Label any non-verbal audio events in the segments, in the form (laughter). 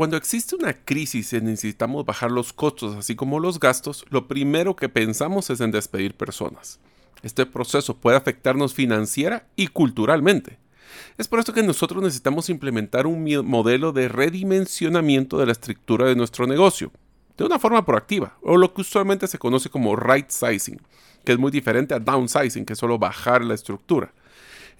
Cuando existe una crisis y necesitamos bajar los costos así como los gastos, lo primero que pensamos es en despedir personas. Este proceso puede afectarnos financiera y culturalmente. Es por esto que nosotros necesitamos implementar un modelo de redimensionamiento de la estructura de nuestro negocio, de una forma proactiva, o lo que usualmente se conoce como right sizing, que es muy diferente a downsizing, que es solo bajar la estructura.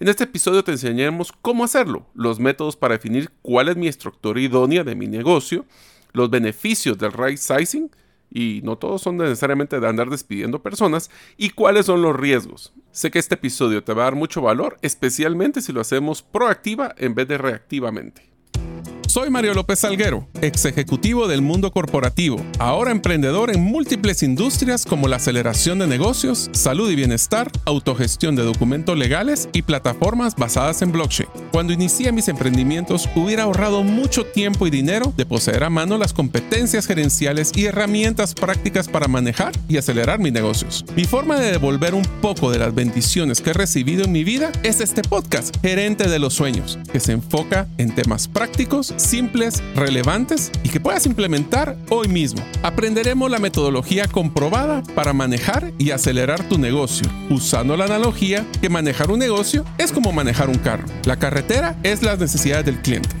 En este episodio te enseñaremos cómo hacerlo, los métodos para definir cuál es mi estructura idónea de mi negocio, los beneficios del right sizing, y no todos son necesariamente de andar despidiendo personas, y cuáles son los riesgos. Sé que este episodio te va a dar mucho valor, especialmente si lo hacemos proactiva en vez de reactivamente. Soy Mario López Salguero, ex ejecutivo del mundo corporativo, ahora emprendedor en múltiples industrias como la aceleración de negocios, salud y bienestar, autogestión de documentos legales y plataformas basadas en blockchain. Cuando inicié mis emprendimientos hubiera ahorrado mucho tiempo y dinero de poseer a mano las competencias gerenciales y herramientas prácticas para manejar y acelerar mis negocios. Mi forma de devolver un poco de las bendiciones que he recibido en mi vida es este podcast, Gerente de los Sueños, que se enfoca en temas prácticos simples, relevantes y que puedas implementar hoy mismo. Aprenderemos la metodología comprobada para manejar y acelerar tu negocio, usando la analogía que manejar un negocio es como manejar un carro. La es las necesidades del cliente.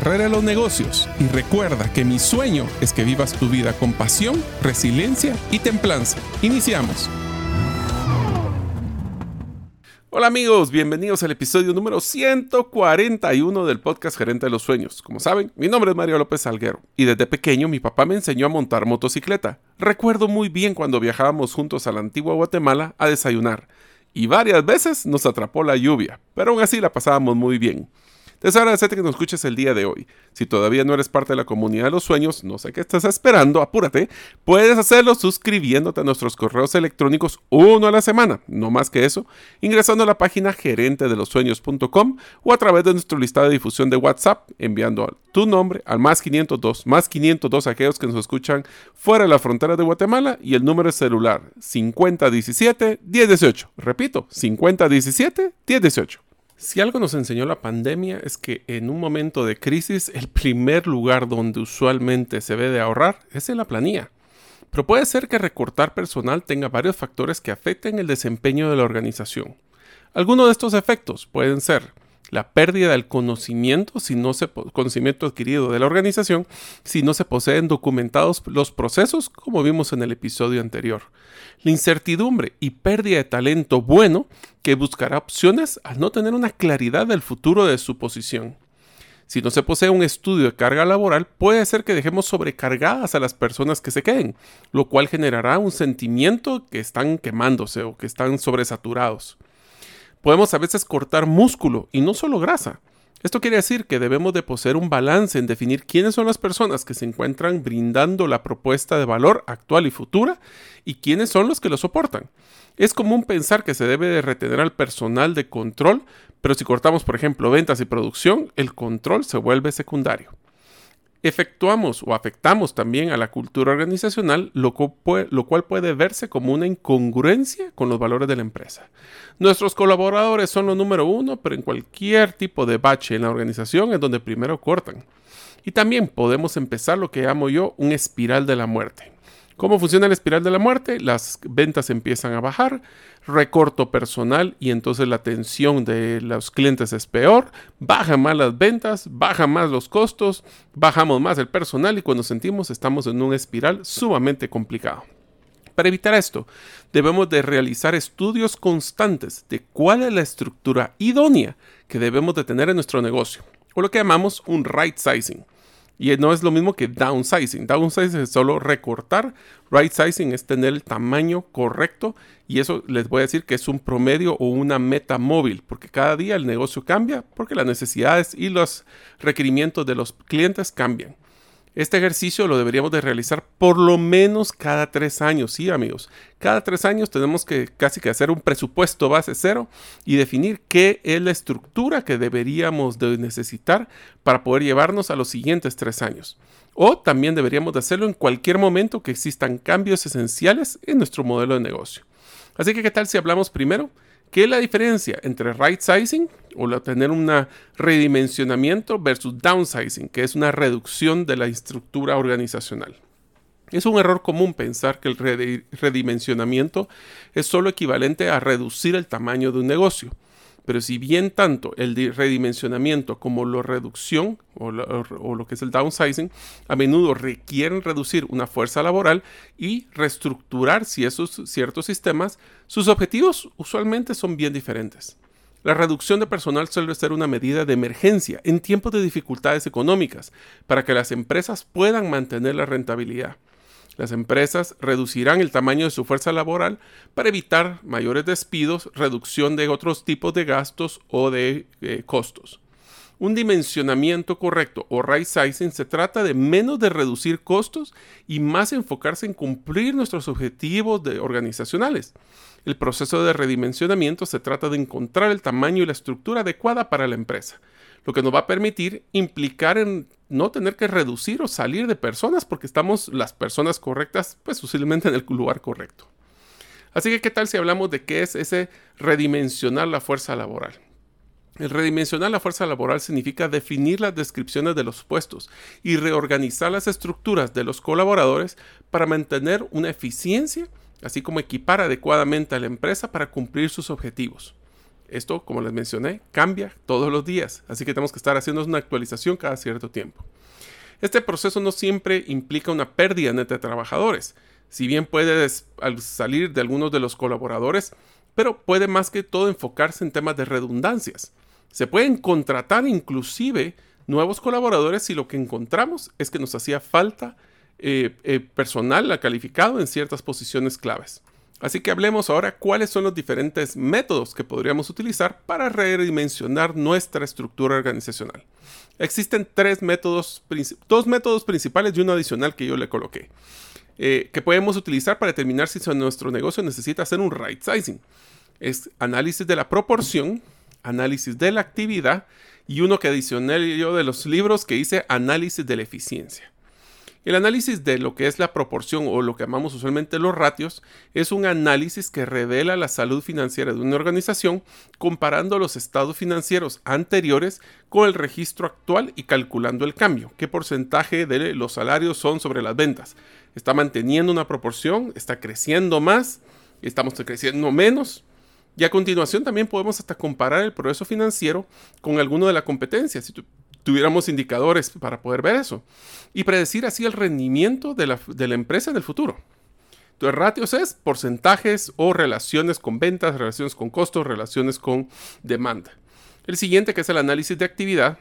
carrera de los negocios y recuerda que mi sueño es que vivas tu vida con pasión, resiliencia y templanza. Iniciamos. Hola amigos, bienvenidos al episodio número 141 del podcast Gerente de los Sueños. Como saben, mi nombre es Mario López Salguero y desde pequeño mi papá me enseñó a montar motocicleta. Recuerdo muy bien cuando viajábamos juntos a la antigua Guatemala a desayunar y varias veces nos atrapó la lluvia, pero aún así la pasábamos muy bien. Deseo agradecerte que nos escuches el día de hoy. Si todavía no eres parte de la comunidad de los sueños, no sé qué estás esperando, apúrate. Puedes hacerlo suscribiéndote a nuestros correos electrónicos uno a la semana, no más que eso, ingresando a la página gerente de los sueños.com o a través de nuestro listado de difusión de WhatsApp, enviando tu nombre al más 502, más 502 aquellos que nos escuchan fuera de la frontera de Guatemala y el número de celular 5017-1018. Repito, 5017-1018. Si algo nos enseñó la pandemia es que en un momento de crisis el primer lugar donde usualmente se ve de ahorrar es en la planilla. Pero puede ser que recortar personal tenga varios factores que afecten el desempeño de la organización. Algunos de estos efectos pueden ser la pérdida del conocimiento, si no se, conocimiento adquirido de la organización, si no se poseen documentados los procesos, como vimos en el episodio anterior. La incertidumbre y pérdida de talento bueno que buscará opciones al no tener una claridad del futuro de su posición. Si no se posee un estudio de carga laboral, puede ser que dejemos sobrecargadas a las personas que se queden, lo cual generará un sentimiento que están quemándose o que están sobresaturados. Podemos a veces cortar músculo y no solo grasa. Esto quiere decir que debemos de poseer un balance en definir quiénes son las personas que se encuentran brindando la propuesta de valor actual y futura y quiénes son los que lo soportan. Es común pensar que se debe de retener al personal de control, pero si cortamos por ejemplo ventas y producción, el control se vuelve secundario efectuamos o afectamos también a la cultura organizacional, lo, cual puede verse como una incongruencia con los valores de la empresa. Nuestros colaboradores son lo número uno, pero en cualquier tipo de bache en la organización es donde primero cortan. Y también podemos empezar lo que llamo yo un espiral de la muerte. ¿Cómo funciona la espiral de la muerte? Las ventas empiezan a bajar, recorto personal y entonces la atención de los clientes es peor, bajan más las ventas, bajan más los costos, bajamos más el personal y cuando sentimos estamos en una espiral sumamente complicado. Para evitar esto, debemos de realizar estudios constantes de cuál es la estructura idónea que debemos de tener en nuestro negocio, o lo que llamamos un right sizing. Y no es lo mismo que downsizing. Downsizing es solo recortar. Right sizing es tener el tamaño correcto. Y eso les voy a decir que es un promedio o una meta móvil. Porque cada día el negocio cambia. Porque las necesidades y los requerimientos de los clientes cambian. Este ejercicio lo deberíamos de realizar por lo menos cada tres años, sí amigos. Cada tres años tenemos que casi que hacer un presupuesto base cero y definir qué es la estructura que deberíamos de necesitar para poder llevarnos a los siguientes tres años. O también deberíamos de hacerlo en cualquier momento que existan cambios esenciales en nuestro modelo de negocio. Así que, ¿qué tal si hablamos primero ¿Qué es la diferencia entre right sizing o tener un redimensionamiento versus downsizing, que es una reducción de la estructura organizacional? Es un error común pensar que el redimensionamiento es solo equivalente a reducir el tamaño de un negocio. Pero si bien tanto el redimensionamiento como la reducción o, lo que es el downsizing a menudo requieren reducir una fuerza laboral y reestructurar ciertos sistemas, sus objetivos usualmente son bien diferentes. La reducción de personal suele ser una medida de emergencia en tiempos de dificultades económicas para que las empresas puedan mantener la rentabilidad. Las empresas reducirán el tamaño de su fuerza laboral para evitar mayores despidos, reducción de otros tipos de gastos o de eh, costos. Un dimensionamiento correcto o right sizing se trata de menos de reducir costos y más enfocarse en cumplir nuestros objetivos organizacionales. El proceso de redimensionamiento se trata de encontrar el tamaño y la estructura adecuada para la empresa, lo que nos va a permitir implicar en no tener que reducir o salir de personas porque estamos las personas correctas, pues posiblemente en el lugar correcto. Así que, ¿qué tal si hablamos de qué es ese redimensionar la fuerza laboral? El redimensionar la fuerza laboral significa definir las descripciones de los puestos y reorganizar las estructuras de los colaboradores para mantener una eficiencia, así como equipar adecuadamente a la empresa para cumplir sus objetivos. Esto, como les mencioné, cambia todos los días, así que tenemos que estar haciendo una actualización cada cierto tiempo. Este proceso no siempre implica una pérdida neta de trabajadores, si bien puede salir de algunos de los colaboradores, pero puede más que todo enfocarse en temas de redundancias. Se pueden contratar inclusive nuevos colaboradores si lo que encontramos es que nos hacía falta eh, eh, personal calificado en ciertas posiciones claves. Así que hablemos ahora cuáles son los diferentes métodos que podríamos utilizar para redimensionar nuestra estructura organizacional. Existen tres métodos, dos métodos principales y uno adicional que yo le coloqué, eh, que podemos utilizar para determinar si nuestro negocio necesita hacer un right sizing. Es análisis de la proporción, análisis de la actividad y uno que adicioné yo de los libros que hice análisis de la eficiencia. El análisis de lo que es la proporción o lo que llamamos usualmente los ratios es un análisis que revela la salud financiera de una organización comparando los estados financieros anteriores con el registro actual y calculando el cambio, qué porcentaje de los salarios son sobre las ventas. ¿Está manteniendo una proporción? ¿Está creciendo más? ¿Estamos creciendo menos? Y a continuación también podemos hasta comparar el progreso financiero con alguno de la competencia. Si tuviéramos indicadores para poder ver eso y predecir así el rendimiento de la, empresa en el futuro. Entonces, ratios es porcentajes o relaciones con ventas, relaciones con costos, relaciones con demanda. El siguiente, que es el análisis de actividad,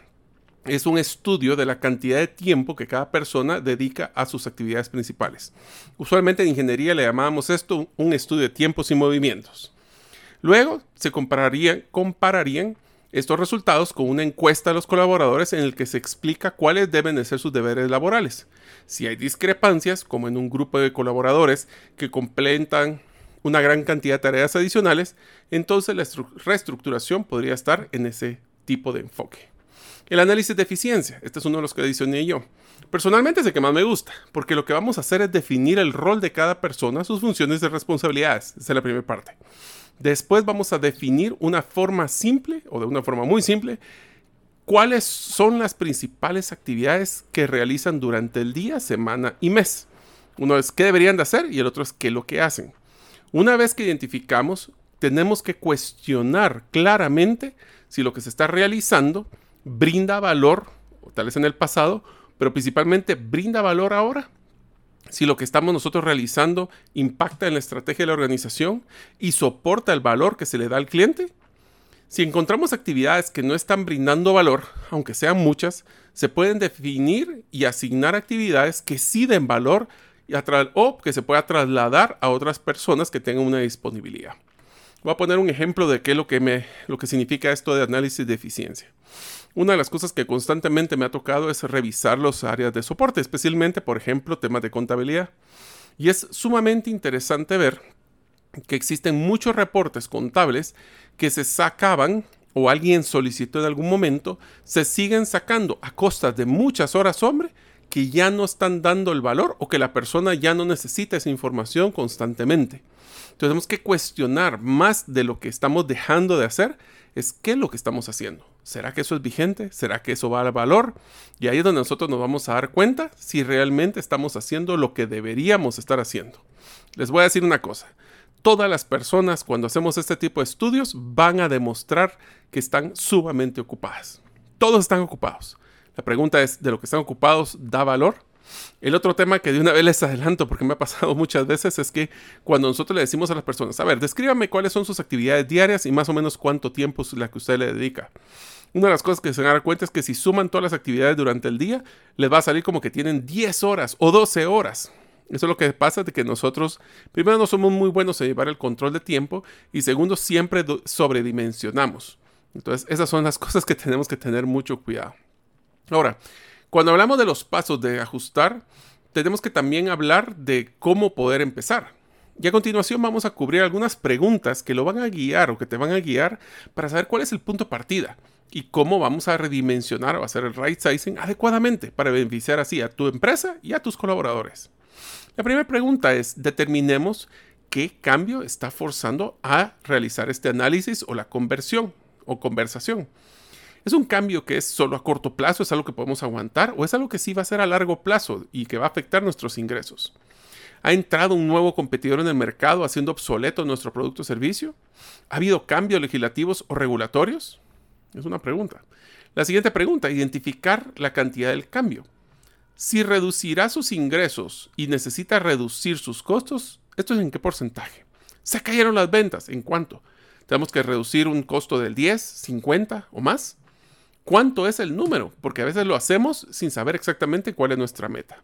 es un estudio de la cantidad de tiempo que cada persona dedica a sus actividades principales. Usualmente en ingeniería le llamábamos esto un estudio de tiempos y movimientos. Luego se compararían, compararían estos resultados con una encuesta a los colaboradores en el que se explica cuáles deben de ser sus deberes laborales. Si hay discrepancias, como en un grupo de colaboradores que completan una gran cantidad de tareas adicionales, entonces la reestructuración podría estar en ese tipo de enfoque. El análisis de eficiencia, este es uno de los que adicioné yo. Personalmente es el que más me gusta, porque lo que vamos a hacer es definir el rol de cada persona, sus funciones y responsabilidades. Esa es la primera parte. Después vamos a definir una forma simple o de una forma muy simple cuáles son las principales actividades que realizan durante el día, semana y mes. Uno es qué deberían de hacer y el otro es qué es lo que hacen. Una vez que identificamos, tenemos que cuestionar claramente si lo que se está realizando brinda valor, tal vez en el pasado, pero principalmente brinda valor ahora si lo que estamos nosotros realizando impacta en la estrategia de la organización y soporta el valor que se le da al cliente. Si encontramos actividades que no están brindando valor, aunque sean muchas, se pueden definir y asignar actividades que sí den valor o que se pueda trasladar a otras personas que tengan una disponibilidad. Voy a poner un ejemplo de qué es lo que, me, lo que significa esto de análisis de eficiencia. Una de las cosas que constantemente me ha tocado es revisar las áreas de soporte, especialmente, por ejemplo, temas de contabilidad. Y es sumamente interesante ver que existen muchos reportes contables que se sacaban o alguien solicitó en algún momento, se siguen sacando a costa de muchas horas hombre que ya no están dando el valor o que la persona ya no necesita esa información constantemente. Entonces tenemos que cuestionar más de lo que estamos dejando de hacer, es qué es lo que estamos haciendo. ¿Será que eso es vigente? ¿Será que eso va al valor? Y ahí es donde nosotros nos vamos a dar cuenta si realmente estamos haciendo lo que deberíamos estar haciendo. Les voy a decir una cosa todas las personas cuando hacemos este tipo de estudios van a demostrar que están sumamente ocupadas. Todos están ocupados. La pregunta es, ¿de lo que están ocupados da valor? El otro tema que de una vez les adelanto, porque me ha pasado (laughs) muchas veces, es que cuando nosotros le decimos a las personas, a ver, descríbame cuáles son sus actividades diarias y más o menos cuánto tiempo es la que usted le dedica. Una de las cosas que se van a dar cuenta es que si suman todas las actividades durante el día, les va a salir como que tienen 10 horas o 12 horas. Eso es lo que pasa de que nosotros, primero, no somos muy buenos en llevar el control de tiempo y segundo, siempre sobredimensionamos. Entonces, esas son las (laughs) cosas que tenemos que tener mucho cuidado. Ahora, cuando hablamos de los pasos de ajustar, tenemos que también hablar de cómo poder empezar. Y a continuación vamos a cubrir algunas preguntas que lo van a guiar o que te van a guiar para saber cuál es el punto de partida y cómo vamos a redimensionar o hacer el right sizing adecuadamente para beneficiar así a tu empresa y a tus colaboradores. La primera pregunta es, determinemos qué cambio está forzando a realizar este análisis o la conversión o conversación. ¿Es un cambio que es solo a corto plazo? ¿Es algo que podemos aguantar? ¿O es algo que sí va a ser a largo plazo y que va a afectar nuestros ingresos? ¿Ha entrado un nuevo competidor en el mercado haciendo obsoleto nuestro producto o servicio? ¿Ha habido cambios legislativos o regulatorios? Es una pregunta. La siguiente pregunta, identificar la cantidad del cambio. Si reducirá sus ingresos y necesita reducir sus costos, ¿esto es en qué porcentaje? Se cayeron las ventas, ¿en cuánto? ¿Tenemos que reducir un costo del 10, 50 o más? ¿Cuánto es el número? Porque a veces lo hacemos sin saber exactamente cuál es nuestra meta.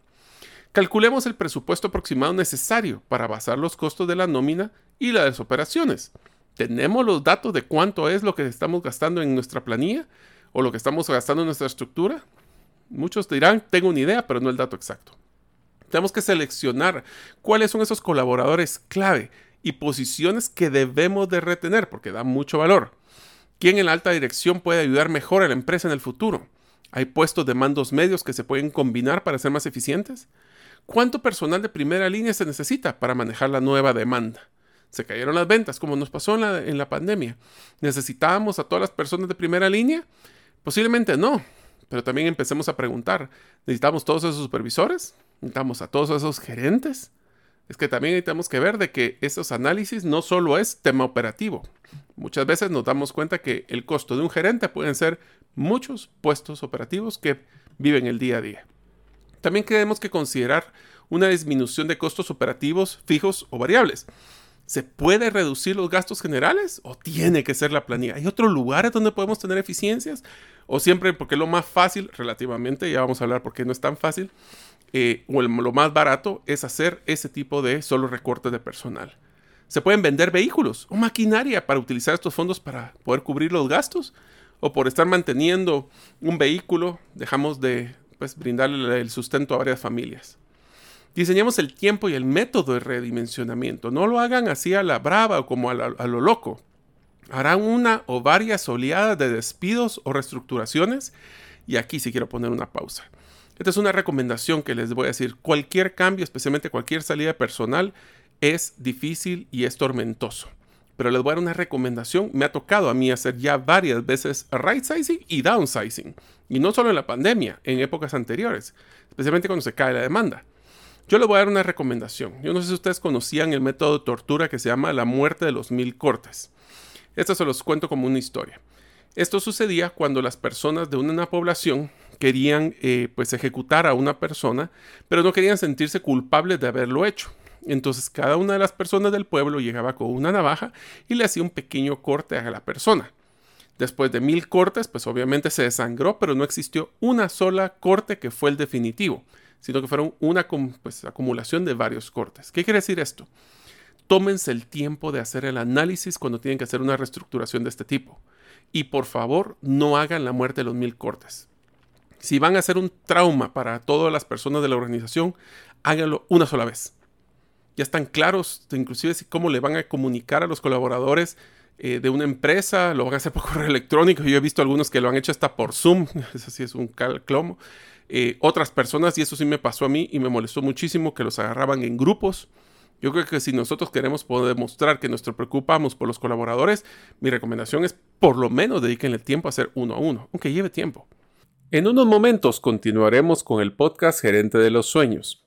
Calculemos el presupuesto aproximado necesario para basar los costos de la nómina y las operaciones. ¿Tenemos los datos de cuánto es lo que estamos gastando en nuestra planilla o lo que estamos gastando en nuestra estructura? Muchos dirán, tengo una idea, pero no el dato exacto. Tenemos que seleccionar cuáles son esos colaboradores clave y posiciones que debemos de retener porque dan mucho valor. ¿Quién en la alta dirección puede ayudar mejor a la empresa en el futuro? ¿Hay puestos de mandos medios que se pueden combinar para ser más eficientes? ¿Cuánto personal de primera línea se necesita para manejar la nueva demanda? Se cayeron las ventas, como nos pasó en la, pandemia. ¿Necesitábamos a todas las personas de primera línea? Posiblemente no, pero también empecemos a preguntar, ¿necesitamos todos esos supervisores? ¿Necesitamos a todos esos gerentes? Es que también tenemos que ver de que esos análisis no solo es tema operativo. Muchas veces nos damos cuenta que el costo de un gerente pueden ser muchos puestos operativos que viven el día a día. También tenemos que considerar una disminución de costos operativos fijos o variables. ¿Se puede reducir los gastos generales o tiene que ser la planilla? ¿Hay otros lugares donde podemos tener eficiencias? ¿O siempre, porque lo más fácil, relativamente, ya vamos a hablar porque no es tan fácil, eh, o lo más barato es hacer ese tipo de solo recortes de personal? ¿Se pueden vender vehículos o maquinaria para utilizar estos fondos para poder cubrir los gastos? ¿O por estar manteniendo un vehículo dejamos de pues, brindarle el sustento a varias familias? Diseñemos el tiempo y el método de redimensionamiento. No lo hagan así a la brava o como a, lo loco. Harán una o varias oleadas de despidos o reestructuraciones. Y aquí sí quiero poner una pausa. Esta es una recomendación que les voy a decir. Cualquier cambio, especialmente cualquier salida personal, es difícil y es tormentoso. Pero les voy a dar una recomendación. Me ha tocado a mí hacer ya varias veces right sizing y downsizing. Y no solo en la pandemia, en épocas anteriores, especialmente cuando se cae la demanda. Yo les voy a dar una recomendación. Yo no sé si ustedes conocían el método de tortura que se llama la muerte de los mil cortes. Esto se los cuento como una historia. Esto sucedía cuando las personas de una población querían eh, pues ejecutar a una persona, pero no querían sentirse culpables de haberlo hecho. Entonces cada una de las personas del pueblo llegaba con una navaja y le hacía un pequeño corte a la persona. Después de mil cortes, pues obviamente se desangró, pero no existió una sola corte que fue el definitivo sino que fueron una pues, acumulación de varios cortes. ¿Qué quiere decir esto? Tómense el tiempo de hacer el análisis cuando tienen que hacer una reestructuración de este tipo. y por favor no hagan la muerte de los mil cortes. Si van a hacer un trauma para todas las personas de la organización, háganlo una sola vez. Ya están claros, inclusive cómo le van a comunicar a los colaboradores eh, de una empresa, lo van a hacer por correo electrónico. Yo he visto algunos que lo han hecho hasta por Zoom, (laughs) eso sí es un calclomo. Eh, otras personas, y eso sí me pasó a mí y me molestó muchísimo, que los agarraban en grupos. Yo creo que si nosotros queremos poder demostrar que nos preocupamos por los colaboradores, mi recomendación es por lo menos dediquen el tiempo a hacer uno a uno, aunque lleve tiempo. En unos momentos continuaremos con el podcast Gerente de los Sueños.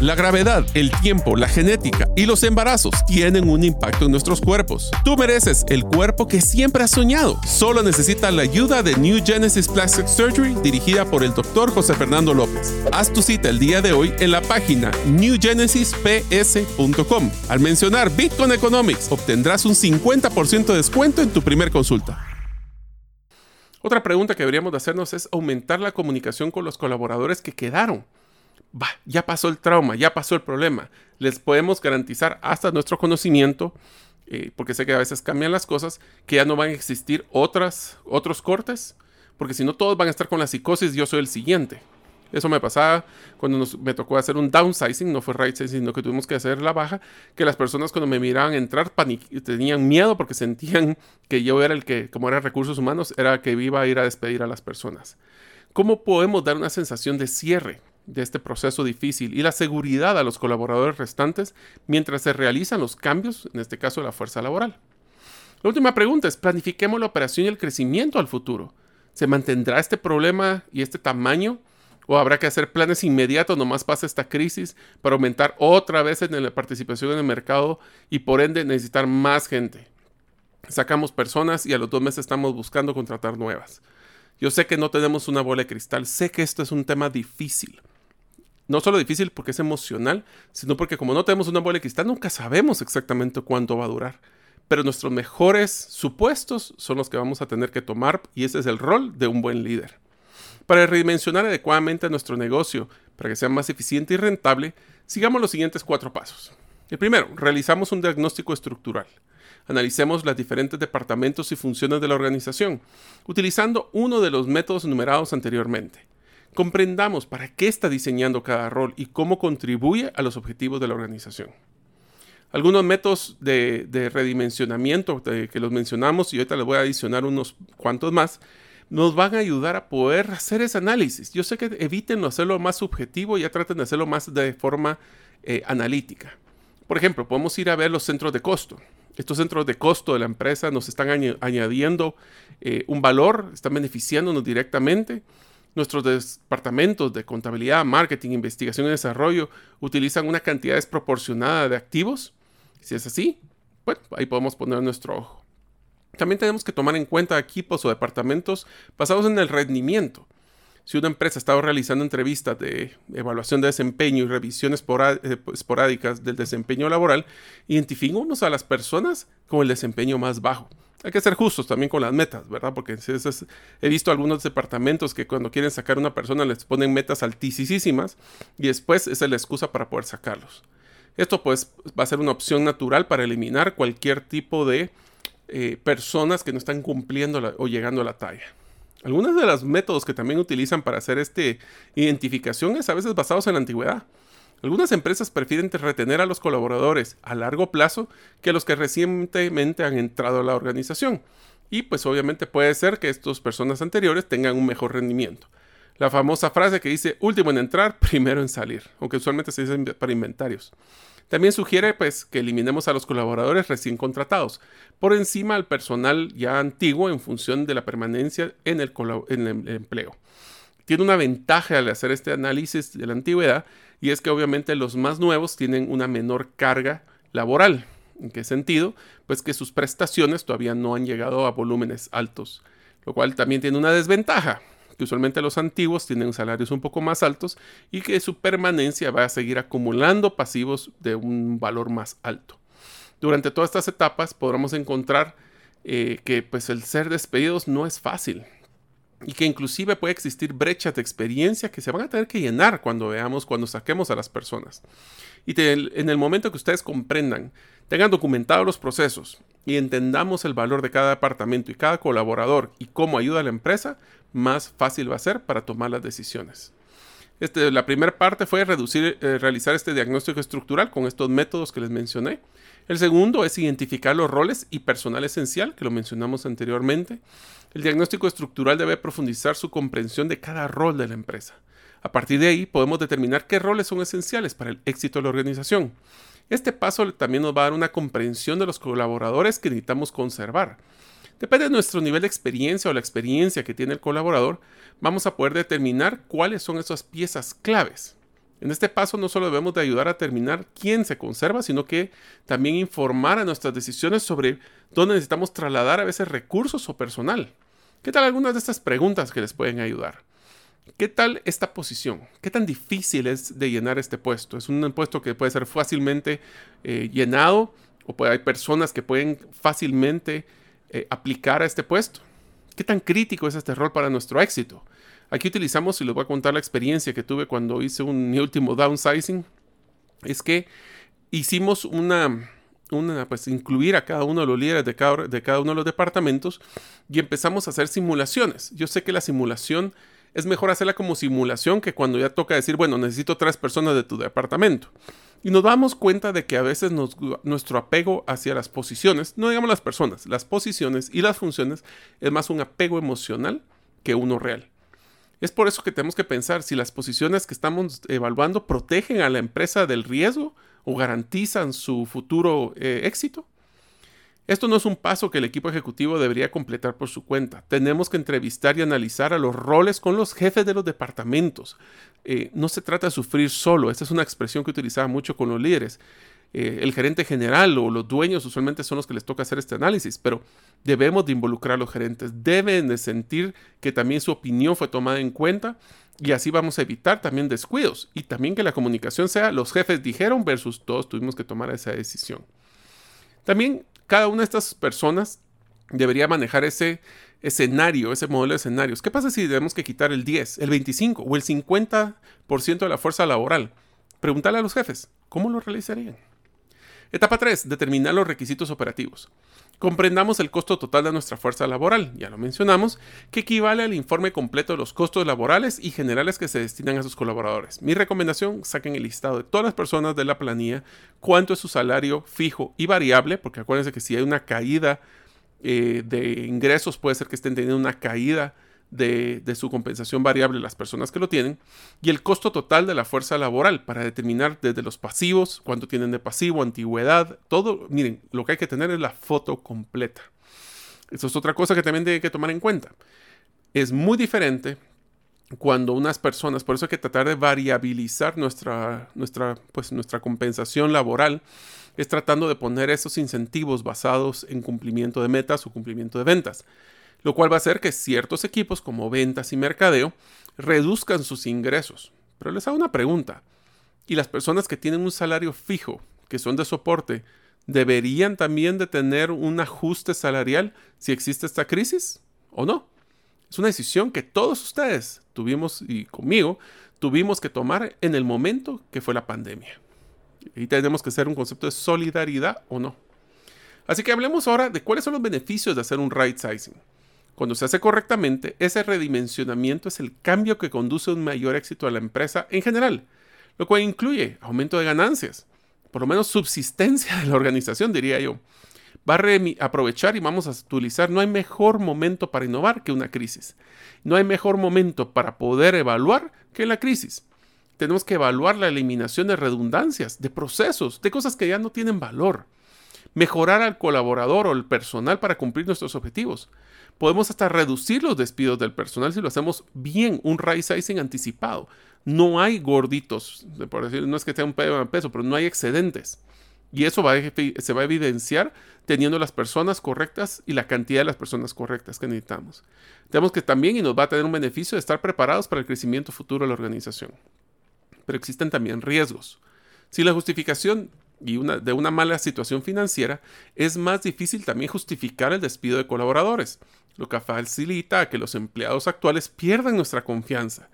La gravedad, el tiempo, la genética y los embarazos tienen un impacto en nuestros cuerpos. Tú mereces el cuerpo que siempre has soñado. Solo necesitas la ayuda de New Genesis Plastic Surgery dirigida por el Dr. José Fernando López. Haz tu cita el día de hoy en la página newgenesisps.com. Al mencionar Bitcoin Economics, obtendrás un 50% de descuento en tu primer consulta. Otra pregunta que deberíamos de hacernos es aumentar la comunicación con los colaboradores que quedaron ya pasó el trauma, ya pasó el problema. Les podemos garantizar hasta nuestro conocimiento, eh, porque sé que a veces cambian las cosas, que ya no van a existir otras, otros cortes, porque si no todos van a estar con la psicosis, yo soy el siguiente. Eso me pasaba cuando me tocó hacer un downsizing, no fue right sizing, sino que tuvimos que hacer la baja, que las personas cuando me miraban entrar tenían miedo porque sentían que yo era el que, como era recursos humanos, era que iba a ir a despedir a las personas. ¿Cómo podemos dar una sensación de cierre? De este proceso difícil y la seguridad a los colaboradores restantes mientras se realizan los cambios, en este caso la fuerza laboral. La última pregunta es, ¿planifiquemos la operación y el crecimiento al futuro? ¿Se mantendrá este problema y este tamaño? ¿O habrá que hacer planes inmediatos nomás pasa esta crisis para aumentar otra vez en la participación en el mercado y por ende necesitar más gente? Sacamos personas y a los dos meses estamos buscando contratar nuevas. Yo sé que no tenemos una bola de cristal, sé que esto es un tema difícil, no solo difícil porque es emocional, sino porque como no tenemos una bola de cristal, nunca sabemos exactamente cuánto va a durar. Pero nuestros mejores supuestos son los que vamos a tener que tomar y ese es el rol de un buen líder. Para redimensionar adecuadamente nuestro negocio, para que sea más eficiente y rentable, sigamos los siguientes cuatro pasos. El primero, realizamos un diagnóstico estructural. Analicemos los diferentes departamentos y funciones de la organización, utilizando uno de los métodos enumerados anteriormente. Comprendamos para qué está diseñando cada rol y cómo contribuye a los objetivos de la organización. Algunos métodos de, redimensionamiento que los mencionamos y ahorita les voy a adicionar unos cuantos más, nos van a ayudar a poder hacer ese análisis. Yo sé que eviten hacerlo más subjetivo y ya traten de hacerlo más de forma eh, analítica. Por ejemplo, podemos ir a ver los centros de costo. Estos centros de costo de la empresa nos están añadiendo eh, un valor, están beneficiándonos directamente. Nuestros departamentos de contabilidad, marketing, investigación y desarrollo utilizan una cantidad desproporcionada de activos. Si es así, bueno, ahí podemos poner nuestro ojo. También tenemos que tomar en cuenta equipos o departamentos basados en el rendimiento. Si una empresa ha estado realizando entrevistas de evaluación de desempeño y revisiones eh, esporádicas del desempeño laboral, identifiquemos a las personas con el desempeño más bajo hay que ser justos también con las metas, ¿verdad? Porque he visto algunos departamentos que cuando quieren sacar a una persona les ponen metas altísimas y después esa es la excusa para poder sacarlos. Esto pues va a ser una opción natural para eliminar cualquier tipo de eh, personas que no están cumpliendo o llegando a la talla. Algunos de los métodos que también utilizan para hacer esta identificación es a veces basados en la antigüedad. Algunas empresas prefieren retener a los colaboradores a largo plazo que los que recientemente han entrado a la organización. Y pues obviamente puede ser que estas personas anteriores tengan un mejor rendimiento. La famosa frase que dice último en entrar, (laughs) primero en salir, aunque usualmente se dice para inventarios. También sugiere pues que eliminemos a los colaboradores recién contratados, por encima al personal ya antiguo en función de la permanencia en el, en el empleo. Tiene una ventaja al hacer este análisis de la antigüedad y es que obviamente los más nuevos tienen una menor carga laboral. ¿En qué sentido? Pues que sus prestaciones todavía no han llegado a volúmenes altos, lo cual también tiene una desventaja, usualmente los antiguos tienen salarios un poco más altos y que su permanencia va a seguir acumulando pasivos de un valor más alto. Durante todas estas etapas podremos encontrar eh, que pues el ser despedidos no es fácil. y que inclusive puede existir brechas de experiencia que se van a tener que llenar cuando veamos, cuando saquemos a las personas. Y en el momento que ustedes comprendan, tengan documentados los procesos y entendamos el valor de cada departamento y cada colaborador y cómo ayuda a la empresa, más fácil va a ser para tomar las decisiones. Este, la primera parte fue reducir, eh, realizar este diagnóstico estructural con estos métodos que les mencioné. El segundo es identificar los roles y personal esencial, que lo mencionamos anteriormente. El diagnóstico estructural debe profundizar su comprensión de cada rol de la empresa. A partir de ahí podemos determinar qué roles son esenciales para el éxito de la organización. Este paso también nos va a dar una comprensión de los colaboradores que necesitamos conservar. Depende de nuestro nivel de experiencia o la experiencia que tiene el colaborador, vamos a poder determinar cuáles son esas piezas claves. En este paso no solo debemos de ayudar a determinar quién se conserva, sino que también informar a nuestras decisiones sobre dónde necesitamos trasladar a veces recursos o personal. ¿Qué tal algunas de estas preguntas que les pueden ayudar? ¿Qué tal esta posición? ¿Qué tan difícil es de llenar este puesto? Es un puesto que puede ser fácilmente eh, llenado o puede, hay personas que pueden fácilmente eh, aplicar a este puesto. ¿Qué tan crítico es este rol para nuestro éxito? Aquí utilizamos, y les voy a contar la experiencia que tuve cuando hice un, mi último downsizing, es que hicimos una, una, pues incluir a cada uno de los líderes de cada, de cada uno de los departamentos y empezamos a hacer simulaciones. Yo sé que la simulación es mejor hacerla como simulación que cuando ya toca decir, bueno, necesito tres personas de tu departamento. Y nos damos cuenta de que a veces nuestro apego hacia las posiciones, no digamos las personas, las posiciones y las funciones, es más un apego emocional que uno real. Es por eso que tenemos que pensar si las posiciones que estamos evaluando protegen a la empresa del riesgo o garantizan su futuro eh, éxito. Esto no es un paso que el equipo ejecutivo debería completar por su cuenta. Tenemos que entrevistar y analizar a los roles con los jefes de los departamentos. Eh, no se trata de sufrir solo, esta es una expresión que utilizaba mucho con los líderes. Eh, el gerente general o los dueños usualmente son los que les toca hacer este análisis, pero debemos de involucrar a los gerentes, deben de sentir que también su opinión fue tomada en cuenta y así vamos a evitar también descuidos y también que la comunicación sea los jefes dijeron versus todos tuvimos que tomar esa decisión. También cada una de estas personas debería manejar ese escenario, ese modelo de escenarios. ¿Qué pasa si tenemos que quitar el 10, el 25 o el 50% de la fuerza laboral? Preguntarle a los jefes, ¿cómo lo realizarían? Etapa 3. Determinar los requisitos operativos. Comprendamos el costo total de nuestra fuerza laboral, ya lo mencionamos, que equivale al informe completo de los costos laborales y generales que se destinan a sus colaboradores. Mi recomendación, saquen el listado de todas las personas de la planilla, cuánto es su salario fijo y variable, porque acuérdense que si hay una caída eh, de ingresos, puede ser que estén teniendo una caída de, su compensación variable las personas que lo tienen y el costo total de la fuerza laboral para determinar desde los pasivos, cuánto tienen de pasivo, antigüedad, todo. Miren, lo que hay que tener es la foto completa. Eso es otra cosa que también tiene que tomar en cuenta. Es muy diferente cuando unas personas, por eso hay que tratar de variabilizar nuestra, nuestra, pues, nuestra compensación laboral, es tratando de poner esos incentivos basados en cumplimiento de metas o cumplimiento de ventas lo cual va a hacer que ciertos equipos como ventas y mercadeo reduzcan sus ingresos. Pero les hago una pregunta. ¿Y las personas que tienen un salario fijo, que son de soporte, deberían también de tener un ajuste salarial si existe esta crisis o no? Es una decisión que todos ustedes tuvimos y conmigo tuvimos que tomar en el momento que fue la pandemia. Y tenemos que hacer un concepto de solidaridad o no. Así que hablemos ahora de cuáles son los beneficios de hacer un right sizing. Cuando se hace correctamente, ese redimensionamiento es el cambio que conduce a un mayor éxito a la empresa en general, lo cual incluye aumento de ganancias, por lo menos subsistencia de la organización, diría yo. Va a aprovechar y vamos a utilizar, no hay mejor momento para innovar que una crisis. No hay mejor momento para poder evaluar que la crisis. Tenemos que evaluar la eliminación de redundancias, de procesos, de cosas que ya no tienen valor. Mejorar al colaborador o el personal para cumplir nuestros objetivos Podemos hasta reducir los despidos del personal si lo hacemos bien, un right sizing anticipado. No hay gorditos, por decir, no es que sea un peso, pero no hay excedentes. Y eso se va a evidenciar teniendo las personas correctas y la cantidad de las personas correctas que necesitamos. Tenemos que también, y nos va a tener un beneficio de estar preparados para el crecimiento futuro de la organización. Pero existen también riesgos. Si la justificación y de una mala situación financiera, es más difícil también justificar el despido de colaboradores, lo que facilita que los empleados actuales pierdan nuestra confianza.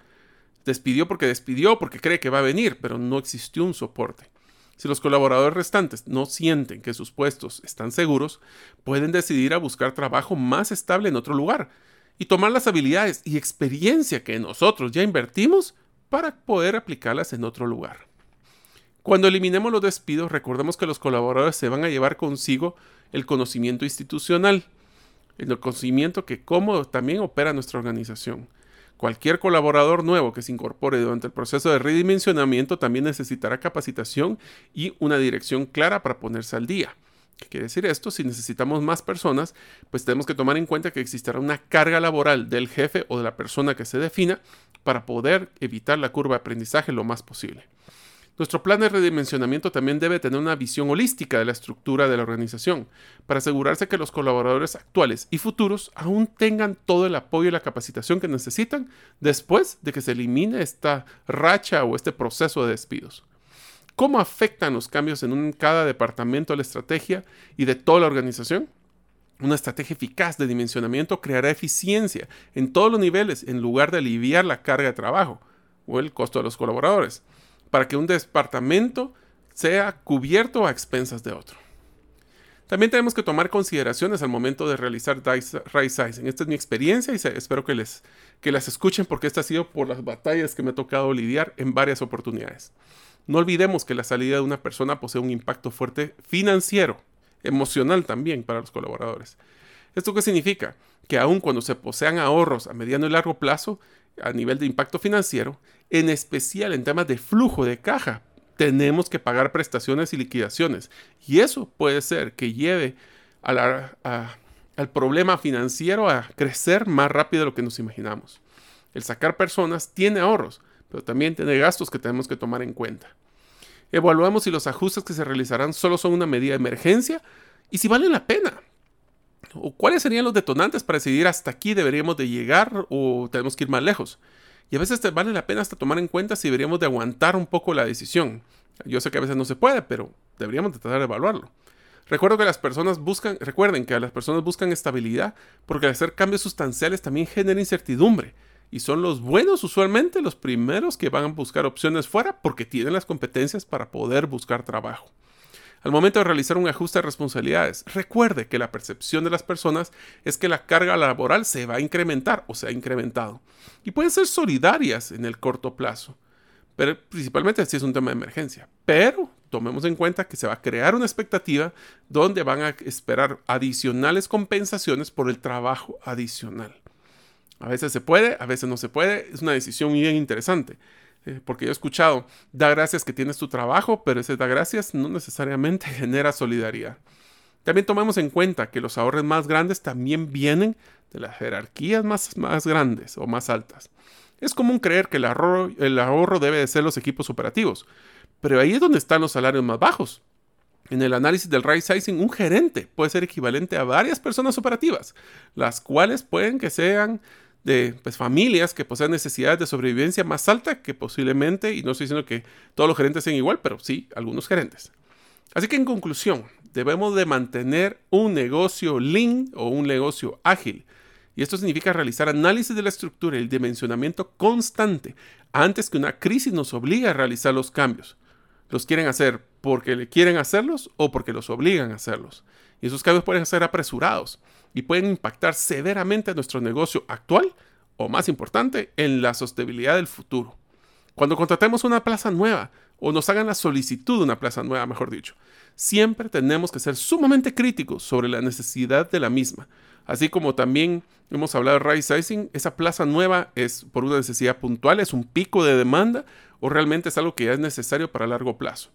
Despidió porque despidió, porque cree que va a venir, pero no existió un soporte. Si los colaboradores restantes no sienten que sus puestos están seguros, pueden decidir a buscar trabajo más estable en otro lugar y tomar las habilidades y experiencia que nosotros ya invertimos para poder aplicarlas en otro lugar. Cuando eliminemos los despidos, recordemos que los colaboradores se van a llevar consigo el conocimiento institucional, el conocimiento que cómo también opera nuestra organización. Cualquier colaborador nuevo que se incorpore durante el proceso de redimensionamiento también necesitará capacitación y una dirección clara para ponerse al día. ¿Qué quiere decir esto? Si necesitamos más personas, pues tenemos que tomar en cuenta que existirá una carga laboral del jefe o de la persona que se defina para poder evitar la curva de aprendizaje lo más posible. Nuestro plan de redimensionamiento también debe tener una visión holística de la estructura de la organización, para asegurarse que los colaboradores actuales y futuros aún tengan todo el apoyo y la capacitación que necesitan después de que se elimine esta racha o este proceso de despidos. ¿Cómo afectan los cambios en cada departamento de la estrategia y de toda la organización? Una estrategia eficaz de dimensionamiento creará eficiencia en todos los niveles en lugar de aliviar la carga de trabajo o el costo de los colaboradores para que un departamento sea cubierto a expensas de otro. También tenemos que tomar consideraciones al momento de realizar right sizing. Esta es mi experiencia y espero que, les, que las escuchen porque esta ha sido por las batallas que me ha tocado lidiar en varias oportunidades. No olvidemos que la salida de una persona posee un impacto fuerte financiero, emocional también para los colaboradores. ¿Esto qué significa? Que aun cuando se posean ahorros a mediano y largo plazo, a nivel de impacto financiero, en especial en temas de flujo de caja. Tenemos que pagar prestaciones y liquidaciones. Y eso puede ser que lleve al problema financiero a crecer más rápido de lo que nos imaginamos. El sacar personas tiene ahorros, pero también tiene gastos que tenemos que tomar en cuenta. Evaluamos si los ajustes que se realizarán solo son una medida de emergencia y si valen la pena. O cuáles serían los detonantes para decidir hasta aquí deberíamos de llegar o tenemos que ir más lejos. Y a veces vale la pena hasta tomar en cuenta si deberíamos de aguantar un poco la decisión. Yo sé que a veces no se puede, pero deberíamos de tratar de evaluarlo. Recuerdo que las personas buscan, recuerden que las personas buscan estabilidad porque al hacer cambios sustanciales también genera incertidumbre. Y son los buenos usualmente los primeros que van a buscar opciones fuera porque tienen las competencias para poder buscar trabajo. Al momento de realizar un ajuste de responsabilidades, recuerde que la percepción de las personas es que la carga laboral se va a incrementar o se ha incrementado. Y pueden ser solidarias en el corto plazo, pero principalmente si es un tema de emergencia. Pero tomemos en cuenta que se va a crear una expectativa donde van a esperar adicionales compensaciones por el trabajo adicional. A veces se puede, a veces no se puede. Es una decisión bien interesante. Eh, porque yo he escuchado, da gracias que tienes tu trabajo, pero ese da gracias no necesariamente (laughs) genera solidaridad. También tomemos en cuenta que los ahorros más grandes también vienen de las jerarquías más, más grandes o más altas. Es común creer que el ahorro, el ahorro debe de ser los equipos operativos, pero ahí es donde están los salarios más bajos. En el análisis del right sizing, un gerente puede ser equivalente a varias personas operativas, las cuales pueden que sean de pues, familias que poseen necesidades de sobrevivencia más alta que posiblemente, y no estoy diciendo que todos los gerentes sean igual, pero sí algunos gerentes. Así que en conclusión, debemos de mantener un negocio lean o un negocio ágil. Y esto significa realizar análisis de la estructura y el dimensionamiento constante antes que una crisis nos obligue a realizar los cambios. Los quieren hacer porque le quieren hacerlos o porque los obligan a hacerlos. Y esos cambios pueden ser apresurados y pueden impactar severamente a nuestro negocio actual o, más importante, en la sostenibilidad del futuro. Cuando contratemos una plaza nueva o nos hagan la solicitud de una plaza nueva, mejor dicho, siempre tenemos que ser sumamente críticos sobre la necesidad de la misma. Así como también hemos hablado de right sizing, esa plaza nueva es por una necesidad puntual, es un pico de demanda o realmente es algo que ya es necesario para largo plazo.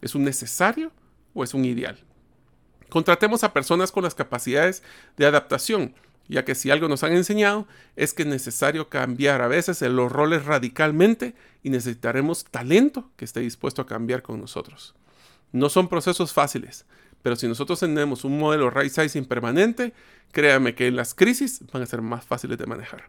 ¿Es un necesario o es un ideal? Contratemos a personas con las capacidades de adaptación, ya que si algo nos han enseñado es que es necesario cambiar a veces los roles radicalmente y necesitaremos talento que esté dispuesto a cambiar con nosotros. No son procesos fáciles, pero si nosotros tenemos un modelo right sizing permanente, créame que las crisis van a ser más fáciles de manejar.